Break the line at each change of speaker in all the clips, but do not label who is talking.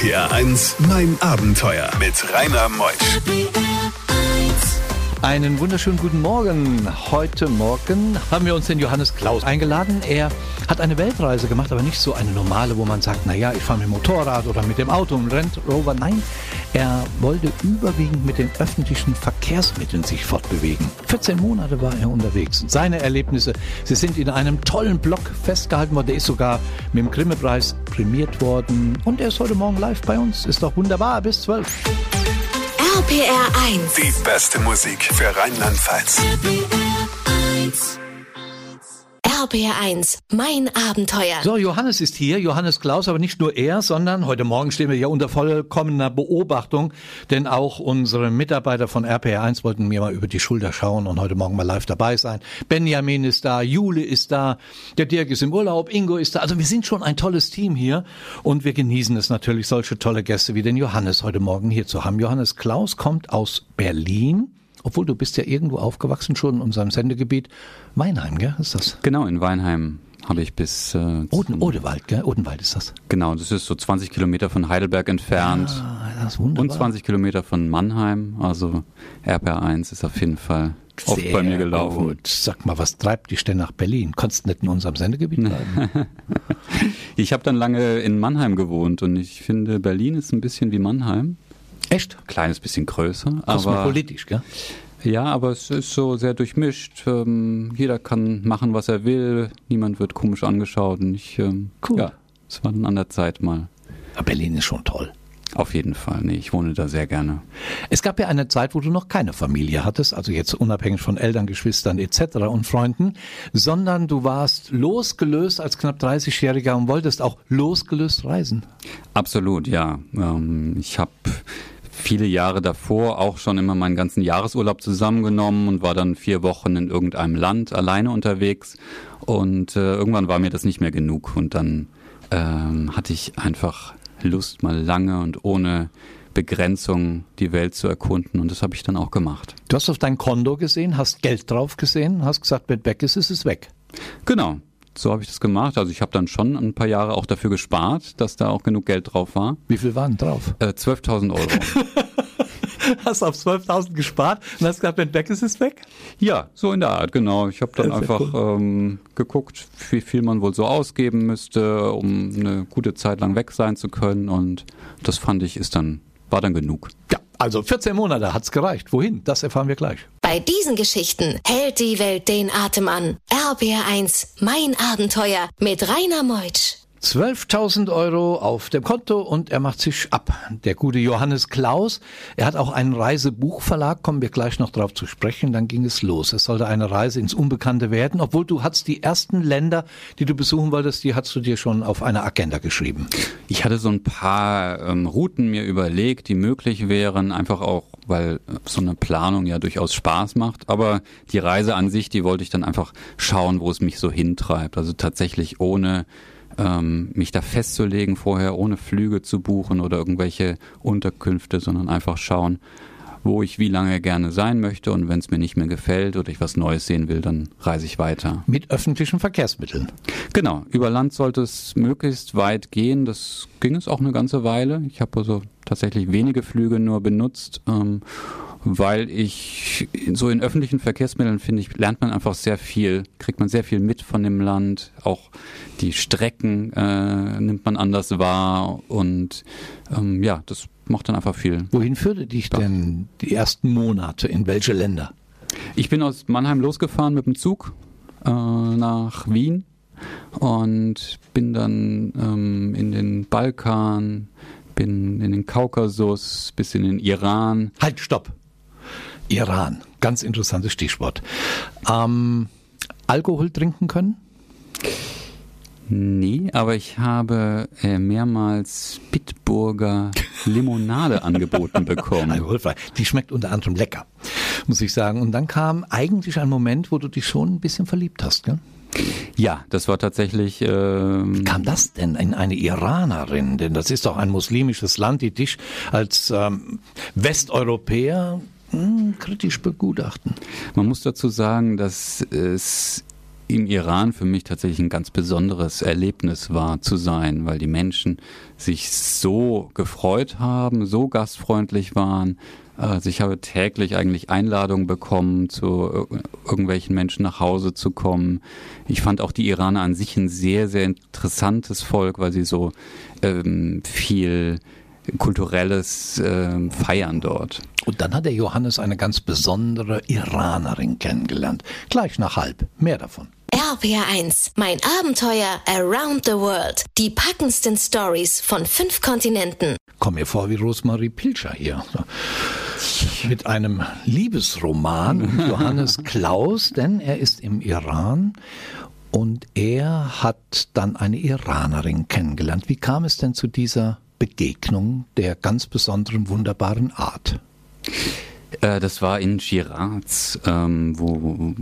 RPR 1, mein Abenteuer mit Rainer Meusch.
Einen wunderschönen guten Morgen. Heute Morgen haben wir uns den Johannes Klaus eingeladen. Er hat eine Weltreise gemacht, aber nicht so eine normale, wo man sagt, naja, ich fahre mit dem Motorrad oder mit dem Auto und rennt Rover. Nein, er wollte überwiegend mit den öffentlichen Verkehrsmitteln sich fortbewegen. 14 Monate war er unterwegs und seine Erlebnisse, sie sind in einem tollen Blog festgehalten worden. Der ist sogar mit dem Grimme-Preis prämiert worden und er ist heute Morgen live bei uns. Ist doch wunderbar, bis 12.
RPR 1.
Die beste Musik für Rheinland-Pfalz.
RPR 1. Mein Abenteuer.
So, Johannes ist hier, Johannes Klaus, aber nicht nur er, sondern heute Morgen stehen wir ja unter vollkommener Beobachtung, denn auch unsere Mitarbeiter von RPR1 wollten mir mal über die Schulter schauen und heute Morgen mal live dabei sein. Benjamin ist da, Jule ist da, der Dirk ist im Urlaub, Ingo ist da. Also wir sind schon ein tolles Team hier und wir genießen es natürlich, solche tolle Gäste wie den Johannes heute Morgen hier zu haben. Johannes Klaus kommt aus Berlin. Obwohl du bist ja irgendwo aufgewachsen schon in unserem Sendegebiit. Weinheim, gell? Ist das?
Genau, in Weinheim habe ich bis... Äh,
Oden, Odewald, gell? Odenwald ist das.
Genau, das ist so 20 Kilometer von Heidelberg entfernt.
Ah, das ist wunderbar.
und 20 Kilometer von Mannheim. Also RPR1 ist auf jeden Fall oft
Sehr
bei mir gelaufen.
Gut. Sag mal, was treibt dich denn nach Berlin? Konntest nicht in unserem Sendegebiet bleiben?
Ich habe dann lange in Mannheim gewohnt und ich finde, Berlin ist ein bisschen wie Mannheim.
Echt?
Kleines bisschen größer, aber
Kosmopolitisch, gell?
ja, aber es ist so sehr durchmischt. Ähm, jeder kann machen, was er will. Niemand wird komisch angeschaut. Und ich, ähm,
Cool.
ja, es war dann an der Zeit mal.
Aber Berlin ist schon toll.
Auf jeden Fall. Nee, ich wohne da sehr gerne.
Es gab ja eine Zeit, wo du noch keine Familie hattest, also jetzt unabhängig von Eltern, Geschwistern etc. und Freunden, sondern du warst losgelöst als knapp 30-Jähriger und wolltest auch losgelöst reisen.
Absolut, ja. Ähm, ich habe viele Jahre davor auch schon immer meinen ganzen Jahresurlaub zusammengenommen und war dann vier Wochen in irgendeinem Land alleine unterwegs. Und äh, irgendwann war mir das nicht mehr genug. Und dann ähm, hatte ich einfach Lust, mal lange und ohne Begrenzung die Welt zu erkunden. Und das habe ich dann auch gemacht.
Du hast auf dein Konto gesehen, hast Geld drauf gesehen, hast gesagt, wenn weg ist, ist es weg.
Genau. So habe ich das gemacht. Also ich habe dann schon ein paar Jahre auch dafür gespart, dass da auch genug Geld drauf war.
Wie viel waren drauf?
Äh, 12.000 Euro.
Hast auf 12.000 gespart und hast gesagt, wenn weg ist, ist es weg?
Ja, so in der Art, genau. Ich habe dann einfach ähm, geguckt, wie viel man wohl so ausgeben müsste, um eine gute Zeit lang weg sein zu können. Und das fand ich, ist dann, war dann genug.
Ja, also 14 Monate hat's gereicht. Wohin? Das erfahren wir gleich.
Bei diesen Geschichten hält die Welt den Atem an. RPR 1. Mein Abenteuer mit Rainer Meutsch.
12.000 Euro auf dem Konto und er macht sich ab. Der gute Johannes Klaus, er hat auch einen Reisebuchverlag, kommen wir gleich noch drauf zu sprechen, dann ging es los. Es sollte eine Reise ins Unbekannte werden, obwohl du hast die ersten Länder, die du besuchen wolltest, die hast du dir schon auf eine Agenda geschrieben.
Ich hatte so ein paar ähm, Routen mir überlegt, die möglich wären, einfach auch, weil äh, so eine Planung ja durchaus Spaß macht. Aber die Reise an sich, die wollte ich dann einfach schauen, wo es mich so hintreibt. Also tatsächlich ohne ähm, mich da festzulegen vorher, ohne Flüge zu buchen oder irgendwelche Unterkünfte, sondern einfach schauen, wo ich wie lange gerne sein möchte und wenn es mir nicht mehr gefällt oder ich was Neues sehen will, dann reise ich weiter.
Mit öffentlichen Verkehrsmitteln.
Genau, über Land sollte es möglichst weit gehen. Das ging es auch eine ganze Weile. Ich habe also tatsächlich wenige Flüge nur benutzt, ähm, weil ich so in öffentlichen Verkehrsmitteln finde ich, lernt man einfach sehr viel, kriegt man sehr viel mit von dem Land. Auch die Strecken äh, nimmt man anders wahr und ähm, ja, das macht dann einfach viel.
Wohin führte dich denn die ersten Monate? In welche Länder?
Ich bin aus Mannheim losgefahren mit dem Zug äh, nach Wien und bin dann ähm, in den Balkan, bin in den Kaukasus, bis in den Iran.
Halt, stopp. Iran, ganz interessantes Stichwort. Ähm, Alkohol trinken können?
Nee, aber ich habe äh, mehrmals Bitburger Limonade angeboten bekommen.
Alkoholfrei. Die schmeckt unter anderem lecker, muss ich sagen. Und dann kam eigentlich ein Moment, wo du dich schon ein bisschen verliebt hast, gell?
Ja, das war tatsächlich. Ähm,
Wie kam das denn in eine Iranerin? Denn das ist doch ein muslimisches Land, die dich als ähm, Westeuropäer hm, kritisch begutachten.
Man muss dazu sagen, dass es im Iran für mich tatsächlich ein ganz besonderes Erlebnis war zu sein, weil die Menschen sich so gefreut haben, so gastfreundlich waren. Also ich habe täglich eigentlich Einladungen bekommen, zu irgendwelchen Menschen nach Hause zu kommen. Ich fand auch die Iraner an sich ein sehr, sehr interessantes Volk, weil sie so ähm, viel kulturelles äh, Feiern dort.
Und dann hat der Johannes eine ganz besondere Iranerin kennengelernt. Gleich nach halb. Mehr davon.
RPR1, mein Abenteuer Around the World. Die packendsten Stories von fünf Kontinenten.
Komm mir vor wie Rosemarie Pilcher hier. Mit einem Liebesroman Johannes Klaus, denn er ist im Iran und er hat dann eine Iranerin kennengelernt. Wie kam es denn zu dieser Begegnung der ganz besonderen, wunderbaren Art?
Äh, das war in Shiraz, ähm, wo,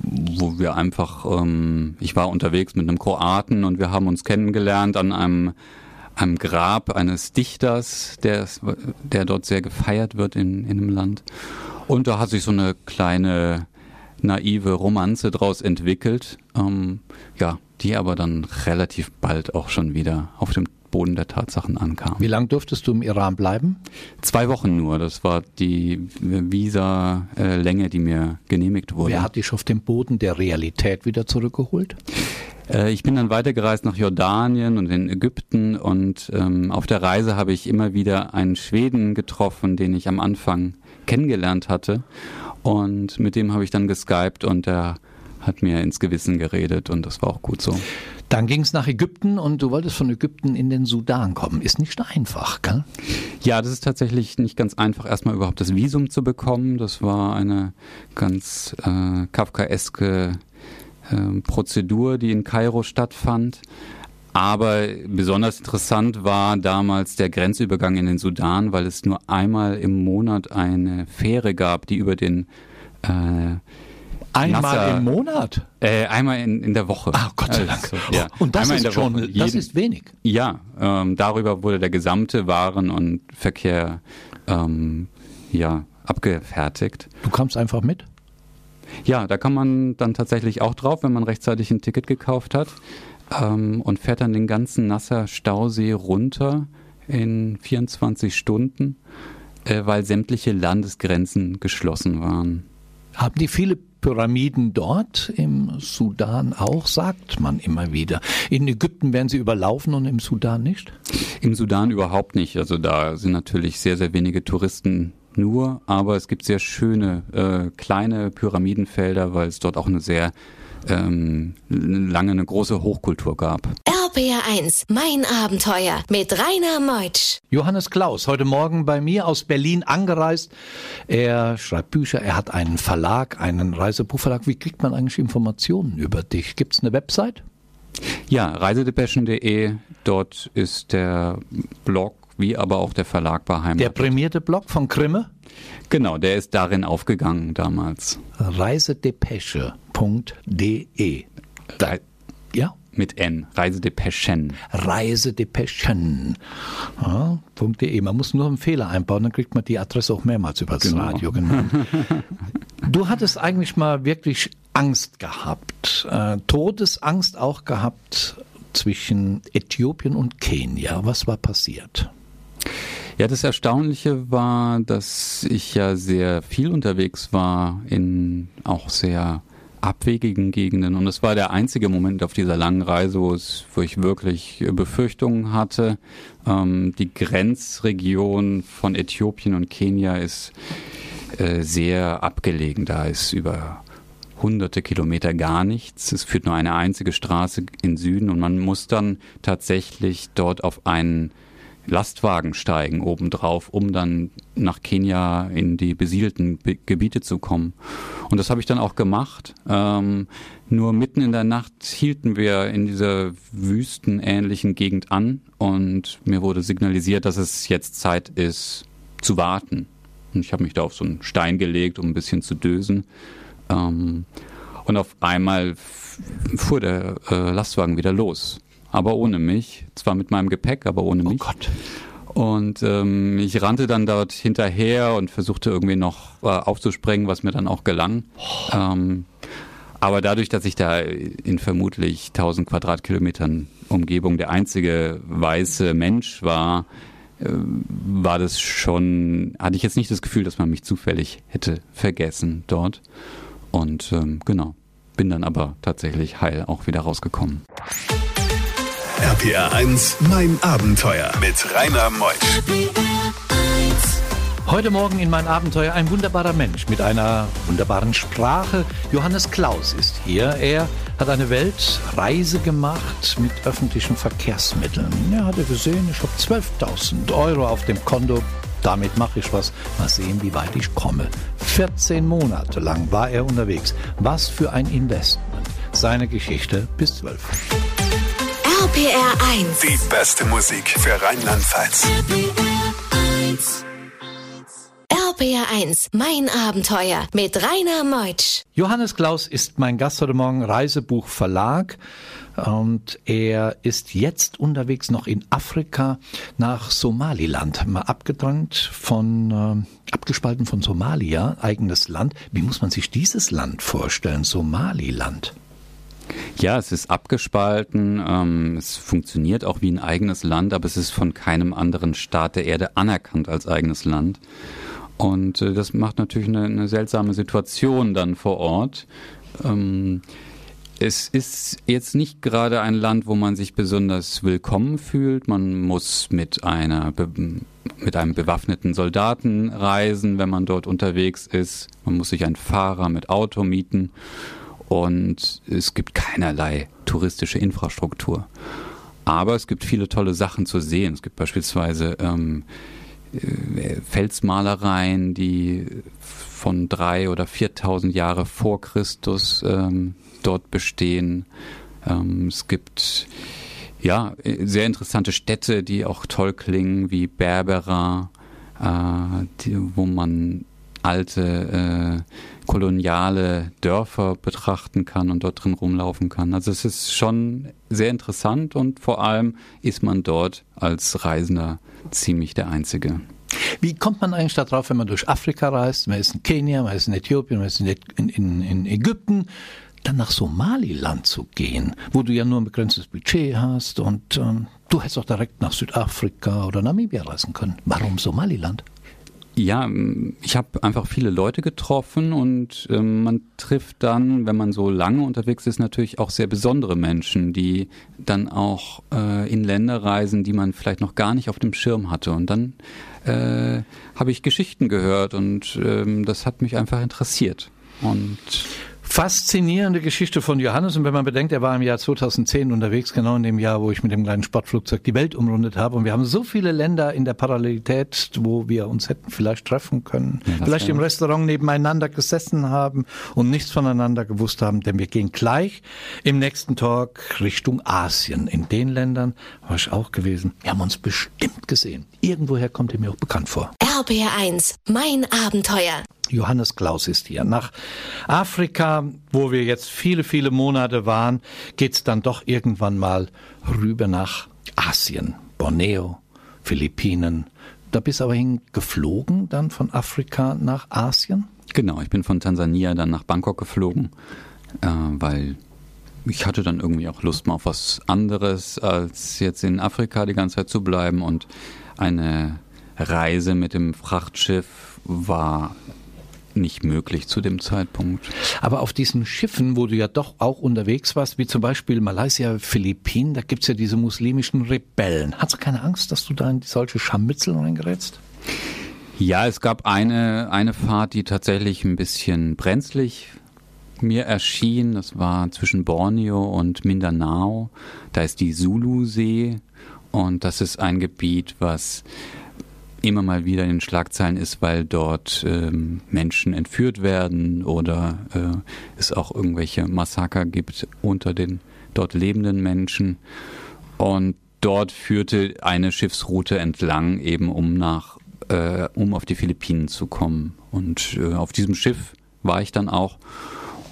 wo wir einfach, ähm, ich war unterwegs mit einem Kroaten und wir haben uns kennengelernt an einem, einem Grab eines Dichters, der, der dort sehr gefeiert wird in, in dem Land. Und da hat sich so eine kleine naive Romanze draus entwickelt, ähm, ja, die aber dann relativ bald auch schon wieder auf dem Boden der Tatsachen ankam.
Wie lange durftest du im Iran bleiben?
Zwei Wochen nur. Das war die Visa-Länge, die mir genehmigt wurde.
Wer hat dich auf den Boden der Realität wieder zurückgeholt?
Äh, ich bin dann weitergereist nach Jordanien und in Ägypten und ähm, auf der Reise habe ich immer wieder einen Schweden getroffen, den ich am Anfang kennengelernt hatte und mit dem habe ich dann geskypt und der hat mir ins Gewissen geredet und das war auch gut so.
Dann ging es nach Ägypten und du wolltest von Ägypten in den Sudan kommen. Ist nicht einfach, gell?
Ja, das ist tatsächlich nicht ganz einfach, erstmal überhaupt das Visum zu bekommen. Das war eine ganz äh, kafkaeske äh, Prozedur, die in Kairo stattfand. Aber besonders interessant war damals der Grenzübergang in den Sudan, weil es nur einmal im Monat eine Fähre gab, die über den äh,
Einmal Nasser, im Monat?
Äh, einmal in, in der Woche.
Ah, Gott sei Dank. Also, ja. Und das ist schon, Woche. das ist wenig.
Ja, ähm, darüber wurde der gesamte Waren- und Verkehr ähm, ja, abgefertigt.
Du kamst einfach mit?
Ja, da kann man dann tatsächlich auch drauf, wenn man rechtzeitig ein Ticket gekauft hat ähm, und fährt dann den ganzen Nasser Stausee runter in 24 Stunden, äh, weil sämtliche Landesgrenzen geschlossen waren.
Haben die viele Pyramiden dort im Sudan auch, sagt man immer wieder. In Ägypten werden sie überlaufen und im Sudan nicht?
Im Sudan überhaupt nicht. Also da sind natürlich sehr, sehr wenige Touristen nur, aber es gibt sehr schöne äh, kleine Pyramidenfelder, weil es dort auch eine sehr ähm, lange eine große Hochkultur gab.
RPR1, mein Abenteuer mit Rainer Meutsch.
Johannes Klaus, heute Morgen bei mir aus Berlin angereist. Er schreibt Bücher, er hat einen Verlag, einen Reisebuchverlag. Wie kriegt man eigentlich Informationen über dich? Gibt es eine Website?
Ja, reisedepeschen.de, dort ist der Blog wie aber auch der Verlag beheimatet.
Der prämierte Blog von Krimme?
Genau, der ist darin aufgegangen damals.
Reisedepeche.de.
Ja? Mit N. Reisedepeschen.
Reisedepeschen. Ja, .de. Man muss nur einen Fehler einbauen, dann kriegt man die Adresse auch mehrmals über das genau. Radio genannt. du hattest eigentlich mal wirklich Angst gehabt. Äh, Todesangst auch gehabt zwischen Äthiopien und Kenia. Was war passiert?
Ja, das Erstaunliche war, dass ich ja sehr viel unterwegs war in auch sehr abwegigen Gegenden. Und es war der einzige Moment auf dieser langen Reise, wo, es, wo ich wirklich Befürchtungen hatte. Ähm, die Grenzregion von Äthiopien und Kenia ist äh, sehr abgelegen. Da ist über hunderte Kilometer gar nichts. Es führt nur eine einzige Straße in Süden und man muss dann tatsächlich dort auf einen Lastwagen steigen obendrauf, um dann nach Kenia in die besiedelten Be Gebiete zu kommen. Und das habe ich dann auch gemacht. Ähm, nur mitten in der Nacht hielten wir in dieser wüstenähnlichen Gegend an und mir wurde signalisiert, dass es jetzt Zeit ist zu warten. Und ich habe mich da auf so einen Stein gelegt, um ein bisschen zu dösen. Ähm, und auf einmal fuhr der äh, Lastwagen wieder los aber ohne mich. Zwar mit meinem Gepäck, aber ohne oh mich.
Oh Gott.
Und ähm, ich rannte dann dort hinterher und versuchte irgendwie noch äh, aufzuspringen, was mir dann auch gelang. Oh. Ähm, Aber dadurch, dass ich da in vermutlich 1000 Quadratkilometern Umgebung der einzige weiße Mensch war, äh, war das schon, hatte ich jetzt nicht das Gefühl, dass man mich zufällig hätte vergessen dort. Und ähm, genau, bin dann aber tatsächlich heil auch wieder rausgekommen.
RPR 1, mein Abenteuer mit Rainer Meusch.
Heute Morgen in mein Abenteuer ein wunderbarer Mensch mit einer wunderbaren Sprache. Johannes Klaus ist hier. Er hat eine Weltreise gemacht mit öffentlichen Verkehrsmitteln. Er hatte gesehen, ich habe 12.000 Euro auf dem Konto. Damit mache ich was. Mal sehen, wie weit ich komme. 14 Monate lang war er unterwegs. Was für ein Investment. Seine Geschichte bis 12.
RPR 1.
Die beste Musik für Rheinland-Pfalz.
RPR 1, mein Abenteuer mit Rainer Meutsch.
Johannes Klaus ist mein Gast heute Morgen, Reisebuch Verlag. Und er ist jetzt unterwegs noch in Afrika nach Somaliland, mal abgetrennt von, äh, abgespalten von Somalia, eigenes Land. Wie muss man sich dieses Land vorstellen, Somaliland?
Ja, es ist abgespalten, ähm, es funktioniert auch wie ein eigenes Land, aber es ist von keinem anderen Staat der Erde anerkannt als eigenes Land. Und äh, das macht natürlich eine, eine, seltsame Situation dann vor Ort. Ähm, es ist jetzt nicht gerade ein Land, wo man sich besonders willkommen fühlt. Man muss mit einer mit einem bewaffneten Soldaten reisen, wenn man dort unterwegs ist. Man muss sich einen Fahrer mit Auto mieten und es gibt keinerlei touristische Infrastruktur. Aber es gibt viele tolle Sachen zu sehen. Es gibt beispielsweise ähm, äh, Felsmalereien, die von drei oder 4.000 Jahre vor Christus ähm, dort bestehen. Ähm, es gibt ja sehr interessante Städte, die auch toll klingen, wie Berbera, äh, die, wo man alte äh, koloniale Dörfer betrachten kann und dort drin rumlaufen kann. Also es ist schon sehr interessant und vor allem ist man dort als Reisender ziemlich der Einzige.
Wie kommt man eigentlich darauf, wenn man durch Afrika reist? Man ist in Kenia, man ist in Äthiopien, man ist in, in, in Ägypten, dann nach Somaliland zu gehen, wo du ja nur ein begrenztes Budget hast und ähm, du hättest auch direkt nach Südafrika oder Namibia reisen können. Warum Somaliland?
Ja, ich habe einfach viele Leute getroffen und äh, man trifft dann, wenn man so lange unterwegs ist, natürlich auch sehr besondere Menschen, die dann auch äh, in Länder reisen, die man vielleicht noch gar nicht auf dem Schirm hatte. Und dann äh, habe ich Geschichten gehört und ähm, das hat mich einfach interessiert. Und
Faszinierende Geschichte von Johannes. Und wenn man bedenkt, er war im Jahr 2010 unterwegs, genau in dem Jahr, wo ich mit dem kleinen Sportflugzeug die Welt umrundet habe. Und wir haben so viele Länder in der Parallelität, wo wir uns hätten vielleicht treffen können. Ja, vielleicht im Restaurant nebeneinander gesessen haben und nichts voneinander gewusst haben. Denn wir gehen gleich im nächsten Talk Richtung Asien. In den Ländern war ich auch gewesen. Wir haben uns bestimmt gesehen. Irgendwoher kommt er mir auch bekannt vor.
RBR1, mein Abenteuer.
Johannes Klaus ist hier. Nach Afrika, wo wir jetzt viele, viele Monate waren, geht's dann doch irgendwann mal rüber nach Asien, Borneo, Philippinen. Da bist du aber hingeflogen, dann von Afrika nach Asien?
Genau, ich bin von Tansania dann nach Bangkok geflogen, äh, weil ich hatte dann irgendwie auch Lust mal auf was anderes, als jetzt in Afrika die ganze Zeit zu bleiben und eine Reise mit dem Frachtschiff war nicht möglich zu dem Zeitpunkt.
Aber auf diesen Schiffen, wo du ja doch auch unterwegs warst, wie zum Beispiel Malaysia, Philippinen, da gibt's ja diese muslimischen Rebellen. Hast du keine Angst, dass du da in solche Scharmützel reingerätst?
Ja, es gab eine, eine Fahrt, die tatsächlich ein bisschen brenzlig mir erschien. Das war zwischen Borneo und Mindanao. Da ist die Zulu-See und das ist ein Gebiet, was immer mal wieder in den Schlagzeilen ist, weil dort ähm, Menschen entführt werden oder äh, es auch irgendwelche Massaker gibt unter den dort lebenden Menschen. Und dort führte eine Schiffsroute entlang, eben um nach, äh, um auf die Philippinen zu kommen. Und äh, auf diesem Schiff war ich dann auch.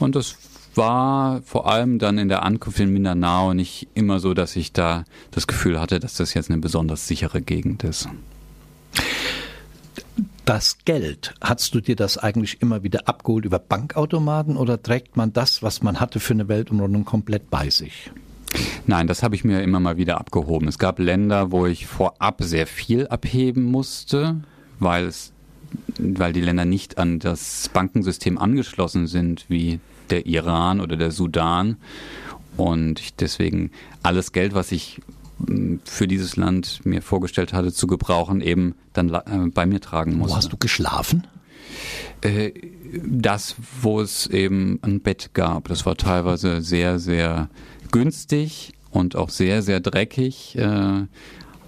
Und das war vor allem dann in der Ankunft in Mindanao nicht immer so, dass ich da das Gefühl hatte, dass das jetzt eine besonders sichere Gegend ist.
Das Geld, hast du dir das eigentlich immer wieder abgeholt über Bankautomaten oder trägt man das, was man hatte für eine Weltumrundung, komplett bei sich?
Nein, das habe ich mir immer mal wieder abgehoben. Es gab Länder, wo ich vorab sehr viel abheben musste, weil es weil die Länder nicht an das Bankensystem angeschlossen sind, wie der Iran oder der Sudan. Und ich deswegen alles Geld, was ich für dieses Land mir vorgestellt hatte zu gebrauchen, eben dann äh, bei mir tragen musste.
Wo hast du geschlafen?
Äh, das, wo es eben ein Bett gab. Das war teilweise sehr, sehr günstig und auch sehr, sehr dreckig. Äh,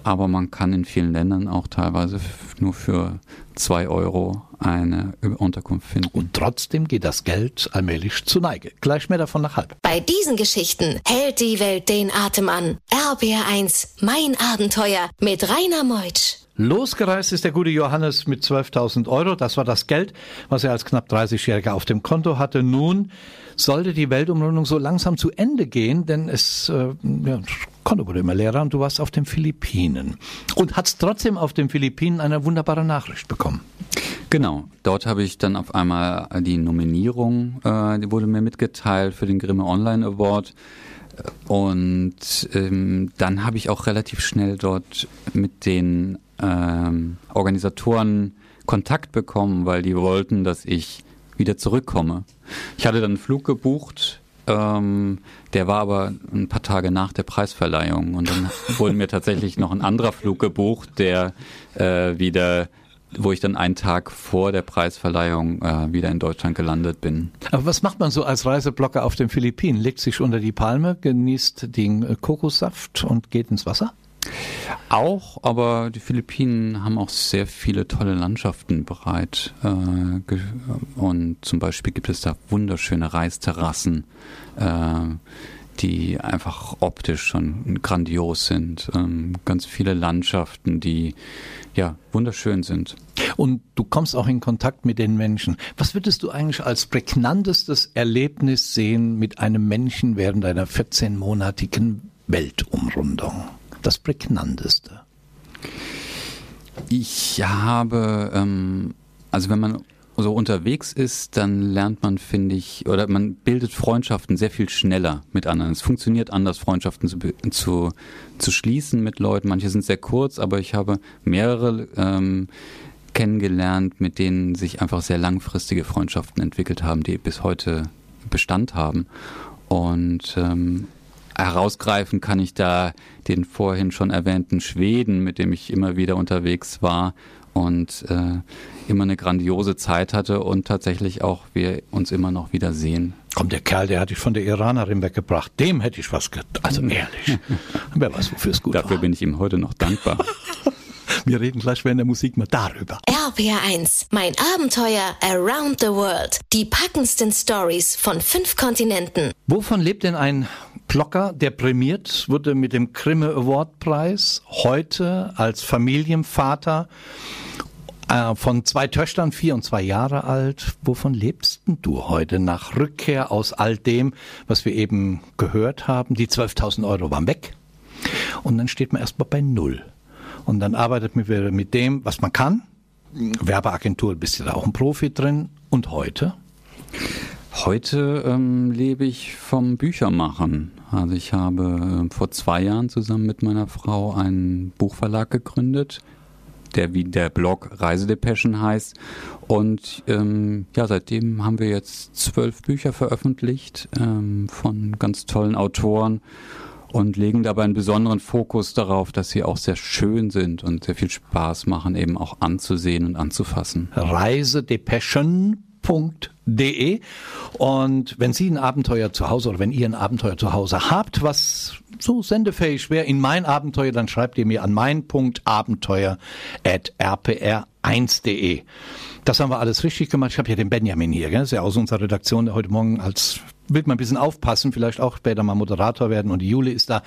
aber man kann in vielen Ländern auch teilweise nur für zwei Euro eine Unterkunft finden.
Und trotzdem geht das Geld allmählich zu Neige. Gleich mehr davon nach halb.
Bei diesen Geschichten hält die Welt den Atem an. RBR1, mein Abenteuer mit Rainer Meutsch.
Losgereist ist der gute Johannes mit 12.000 Euro. Das war das Geld, was er als knapp 30-Jähriger auf dem Konto hatte. Nun sollte die Weltumrundung so langsam zu Ende gehen, denn es äh, ja, Konto wurde immer leerer und du warst auf den Philippinen und hast trotzdem auf den Philippinen eine wunderbare Nachricht bekommen.
Genau, dort habe ich dann auf einmal die Nominierung, äh, die wurde mir mitgeteilt für den Grimme Online Award. Und ähm, dann habe ich auch relativ schnell dort mit den ähm, Organisatoren Kontakt bekommen, weil die wollten, dass ich wieder zurückkomme. Ich hatte dann einen Flug gebucht, ähm, der war aber ein paar Tage nach der Preisverleihung und dann wurde mir tatsächlich noch ein anderer Flug gebucht, der äh, wieder wo ich dann einen Tag vor der Preisverleihung äh, wieder in Deutschland gelandet bin.
Aber was macht man so als Reiseblocker auf den Philippinen? Legt sich unter die Palme, genießt den äh, Kokossaft und geht ins Wasser?
Auch, aber die Philippinen haben auch sehr viele tolle Landschaften bereit. Äh, und zum Beispiel gibt es da wunderschöne Reisterrassen, äh, die einfach optisch schon grandios sind. Ähm, ganz viele Landschaften, die ja wunderschön sind.
Und du kommst auch in Kontakt mit den Menschen. Was würdest du eigentlich als prägnantestes Erlebnis sehen mit einem Menschen während deiner 14-monatigen Weltumrundung? das prägnanteste?
Ich habe, ähm, also wenn man so unterwegs ist, dann lernt man, finde ich, oder man bildet Freundschaften sehr viel schneller mit anderen. Es funktioniert anders, Freundschaften zu, zu, zu schließen mit Leuten. Manche sind sehr kurz, aber ich habe mehrere ähm, kennengelernt, mit denen sich einfach sehr langfristige Freundschaften entwickelt haben, die bis heute Bestand haben. Und ähm, herausgreifen kann ich da den vorhin schon erwähnten Schweden, mit dem ich immer wieder unterwegs war und äh, immer eine grandiose Zeit hatte und tatsächlich auch wir uns immer noch wieder sehen.
Komm, der Kerl, der hat dich von der Iranerin weggebracht. Dem hätte ich was getan. Also ehrlich. Wer weiß, wofür es gut
Dafür war. bin ich ihm heute noch dankbar.
Wir reden gleich während der Musik mal darüber.
RPR1, mein Abenteuer Around the World. Die packendsten Stories von fünf Kontinenten.
Wovon lebt denn ein Blocker, der prämiert wurde mit dem Grimme Award Preis, heute als Familienvater äh, von zwei Töchtern, vier und zwei Jahre alt. Wovon lebst denn du heute nach Rückkehr aus all dem, was wir eben gehört haben? Die 12.000 Euro waren weg. Und dann steht man erstmal bei Null. Und dann arbeitet man wieder mit dem, was man kann. Werbeagentur, bist du da auch ein Profi drin. Und heute?
Heute ähm, lebe ich vom Büchermachen. Also ich habe äh, vor zwei Jahren zusammen mit meiner Frau einen Buchverlag gegründet, der wie der Blog Reisedepeschen heißt. Und ähm, ja, seitdem haben wir jetzt zwölf Bücher veröffentlicht ähm, von ganz tollen Autoren und legen dabei einen besonderen Fokus darauf, dass sie auch sehr schön sind und sehr viel Spaß machen, eben auch anzusehen und anzufassen.
Reisedepeschen.de und wenn Sie ein Abenteuer zu Hause oder wenn ihr ein Abenteuer zu Hause habt, was so sendefähig wäre in mein Abenteuer, dann schreibt ihr mir an mein.abenteuer.rpr1.de. Das haben wir alles richtig gemacht. Ich habe ja den Benjamin hier, gell? ist ja aus unserer Redaktion, der heute Morgen als wird man ein bisschen aufpassen, vielleicht auch später mal Moderator werden und die Jule ist da.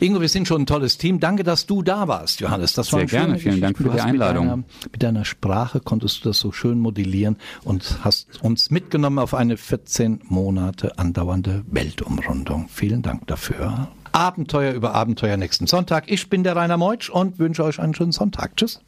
Ingo, wir sind schon ein tolles Team. Danke, dass du da warst, Johannes. Das
war Sehr gerne, vielen Dank für die Einladung.
Mit deiner, mit deiner, Sprache konntest du das so schön modellieren und hast uns mitgenommen auf eine 14 Monate andauernde Weltumrundung. Vielen Dank dafür. Abenteuer über Abenteuer nächsten Sonntag. Ich bin der Rainer Meutsch und wünsche euch einen schönen Sonntag. Tschüss.